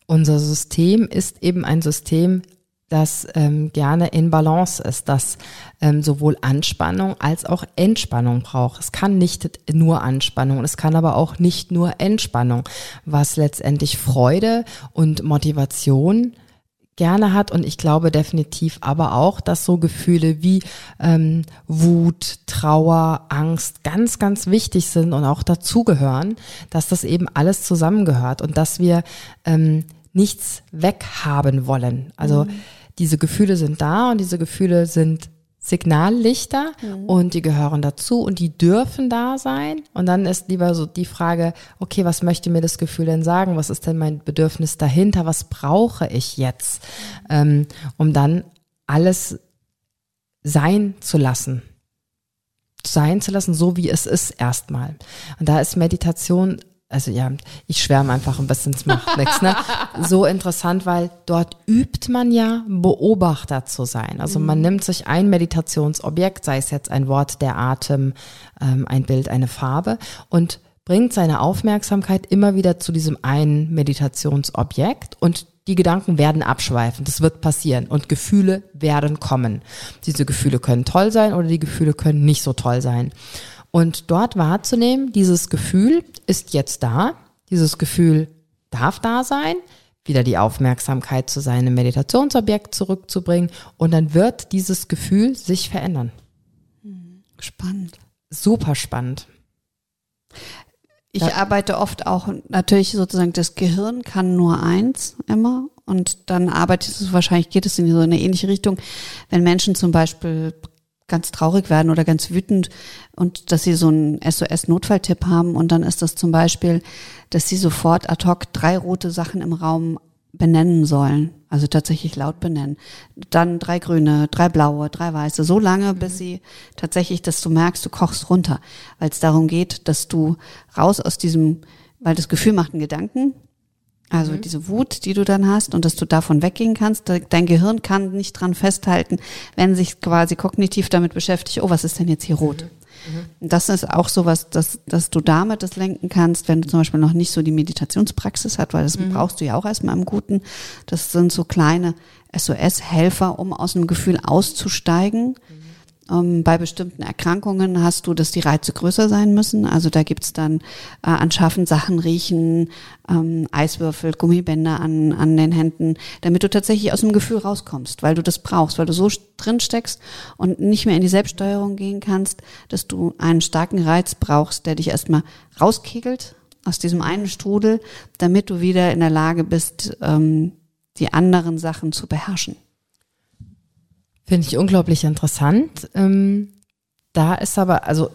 Unser System ist eben ein System das ähm, gerne in Balance ist, das ähm, sowohl Anspannung als auch Entspannung braucht. Es kann nicht nur Anspannung, es kann aber auch nicht nur Entspannung, was letztendlich Freude und Motivation gerne hat und ich glaube definitiv aber auch, dass so Gefühle wie ähm, Wut, Trauer, Angst ganz, ganz wichtig sind und auch dazugehören, dass das eben alles zusammengehört und dass wir ähm, nichts weghaben wollen. Also mhm. Diese Gefühle sind da und diese Gefühle sind Signallichter mhm. und die gehören dazu und die dürfen da sein. Und dann ist lieber so die Frage, okay, was möchte mir das Gefühl denn sagen? Was ist denn mein Bedürfnis dahinter? Was brauche ich jetzt, ähm, um dann alles sein zu lassen? Sein zu lassen, so wie es ist erstmal. Und da ist Meditation also ja, ich schwärme einfach ein bisschen, es macht nichts, ne? So interessant, weil dort übt man ja, Beobachter zu sein. Also man mhm. nimmt sich ein Meditationsobjekt, sei es jetzt ein Wort, der Atem, ähm, ein Bild, eine Farbe und bringt seine Aufmerksamkeit immer wieder zu diesem einen Meditationsobjekt und die Gedanken werden abschweifen. Das wird passieren und Gefühle werden kommen. Diese Gefühle können toll sein oder die Gefühle können nicht so toll sein. Und dort wahrzunehmen, dieses Gefühl ist jetzt da, dieses Gefühl darf da sein, wieder die Aufmerksamkeit zu seinem Meditationsobjekt zurückzubringen und dann wird dieses Gefühl sich verändern. Spannend. Super spannend. Ich arbeite oft auch natürlich sozusagen, das Gehirn kann nur eins immer und dann arbeitet es wahrscheinlich, geht es in so eine ähnliche Richtung, wenn Menschen zum Beispiel ganz traurig werden oder ganz wütend und dass sie so einen SOS-Notfalltipp haben und dann ist das zum Beispiel, dass sie sofort ad hoc drei rote Sachen im Raum benennen sollen, also tatsächlich laut benennen. Dann drei grüne, drei blaue, drei weiße, so lange, bis mhm. sie tatsächlich, dass du merkst, du kochst runter, weil es darum geht, dass du raus aus diesem, weil das Gefühl macht einen Gedanken, also mhm. diese Wut, die du dann hast und dass du davon weggehen kannst. Dein Gehirn kann nicht dran festhalten, wenn sich quasi kognitiv damit beschäftigt, oh, was ist denn jetzt hier rot? Mhm. mhm. Das ist auch sowas, dass, dass du damit das lenken kannst, wenn du zum Beispiel noch nicht so die Meditationspraxis hast, weil das mhm. brauchst du ja auch erstmal im Guten. Das sind so kleine SOS-Helfer, um aus dem Gefühl auszusteigen. Mhm bei bestimmten Erkrankungen hast du, dass die Reize größer sein müssen. Also da gibt's dann äh, anschaffen, Sachen riechen, ähm, Eiswürfel, Gummibänder an, an den Händen, damit du tatsächlich aus dem Gefühl rauskommst, weil du das brauchst, weil du so drin steckst und nicht mehr in die Selbststeuerung gehen kannst, dass du einen starken Reiz brauchst, der dich erstmal rauskegelt aus diesem einen Strudel, damit du wieder in der Lage bist, ähm, die anderen Sachen zu beherrschen. Finde ich unglaublich interessant. Ähm, da ist aber, also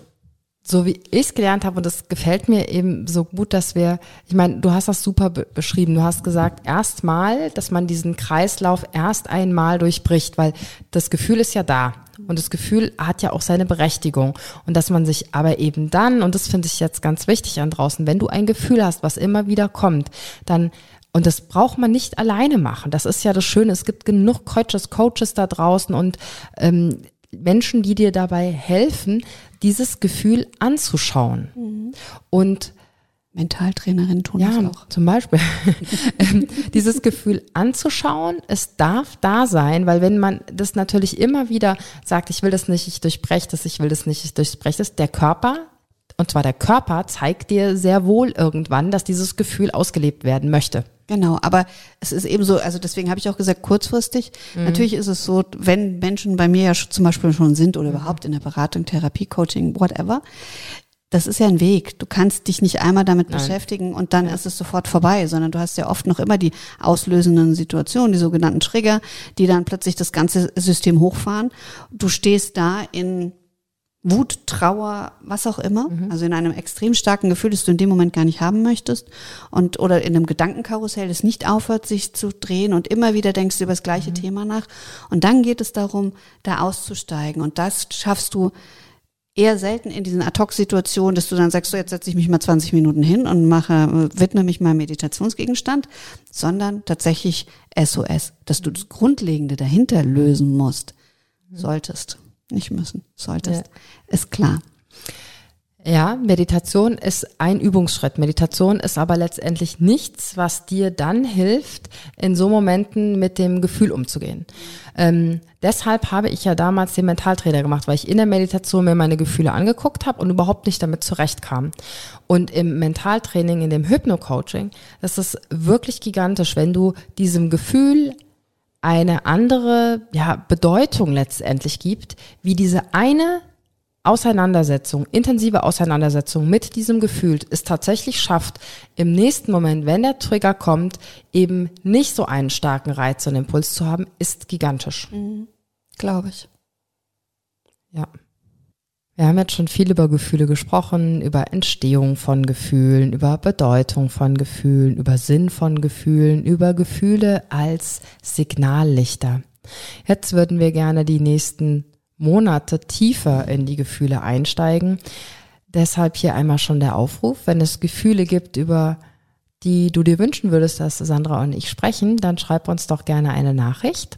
so wie ich es gelernt habe, und das gefällt mir eben so gut, dass wir, ich meine, du hast das super be beschrieben. Du hast gesagt, erstmal, dass man diesen Kreislauf erst einmal durchbricht, weil das Gefühl ist ja da. Und das Gefühl hat ja auch seine Berechtigung. Und dass man sich aber eben dann, und das finde ich jetzt ganz wichtig an draußen, wenn du ein Gefühl hast, was immer wieder kommt, dann und das braucht man nicht alleine machen. Das ist ja das Schöne. Es gibt genug Coaches, Coaches da draußen und ähm, Menschen, die dir dabei helfen, dieses Gefühl anzuschauen. Mhm. Und Mentaltrainerinnen tun ja, das auch. Zum Beispiel. Ähm, dieses Gefühl anzuschauen, es darf da sein, weil wenn man das natürlich immer wieder sagt, ich will das nicht, ich durchbreche das, ich will das nicht, ich durchbreche das, der Körper, und zwar der Körper, zeigt dir sehr wohl irgendwann, dass dieses Gefühl ausgelebt werden möchte. Genau, aber es ist eben so, also deswegen habe ich auch gesagt, kurzfristig. Mhm. Natürlich ist es so, wenn Menschen bei mir ja zum Beispiel schon sind oder mhm. überhaupt in der Beratung, Therapie, Coaching, whatever, das ist ja ein Weg. Du kannst dich nicht einmal damit Nein. beschäftigen und dann ja. ist es sofort vorbei, sondern du hast ja oft noch immer die auslösenden Situationen, die sogenannten Trigger, die dann plötzlich das ganze System hochfahren. Du stehst da in Wut, Trauer, was auch immer, mhm. also in einem extrem starken Gefühl, das du in dem Moment gar nicht haben möchtest und oder in einem Gedankenkarussell, das nicht aufhört, sich zu drehen und immer wieder denkst du über das gleiche mhm. Thema nach und dann geht es darum, da auszusteigen und das schaffst du eher selten in diesen Ad-Hoc-Situationen, dass du dann sagst, so jetzt setze ich mich mal 20 Minuten hin und mache, widme mich meinem Meditationsgegenstand, sondern tatsächlich SOS, dass du das Grundlegende dahinter lösen musst, mhm. solltest. Nicht müssen, solltest. Ja. Ist klar. Ja, Meditation ist ein Übungsschritt. Meditation ist aber letztendlich nichts, was dir dann hilft, in so Momenten mit dem Gefühl umzugehen. Ähm, deshalb habe ich ja damals den Mentaltrainer gemacht, weil ich in der Meditation mir meine Gefühle angeguckt habe und überhaupt nicht damit zurechtkam. Und im Mentaltraining, in dem Hypno-Coaching, das ist wirklich gigantisch, wenn du diesem Gefühl eine andere ja, Bedeutung letztendlich gibt, wie diese eine Auseinandersetzung, intensive Auseinandersetzung mit diesem Gefühl es tatsächlich schafft, im nächsten Moment, wenn der Trigger kommt, eben nicht so einen starken Reiz und Impuls zu haben, ist gigantisch. Mhm. Glaube ich. Ja. Wir haben jetzt schon viel über Gefühle gesprochen, über Entstehung von Gefühlen, über Bedeutung von Gefühlen, über Sinn von Gefühlen, über Gefühle als Signallichter. Jetzt würden wir gerne die nächsten Monate tiefer in die Gefühle einsteigen. Deshalb hier einmal schon der Aufruf, wenn es Gefühle gibt, über die du dir wünschen würdest, dass Sandra und ich sprechen, dann schreib uns doch gerne eine Nachricht.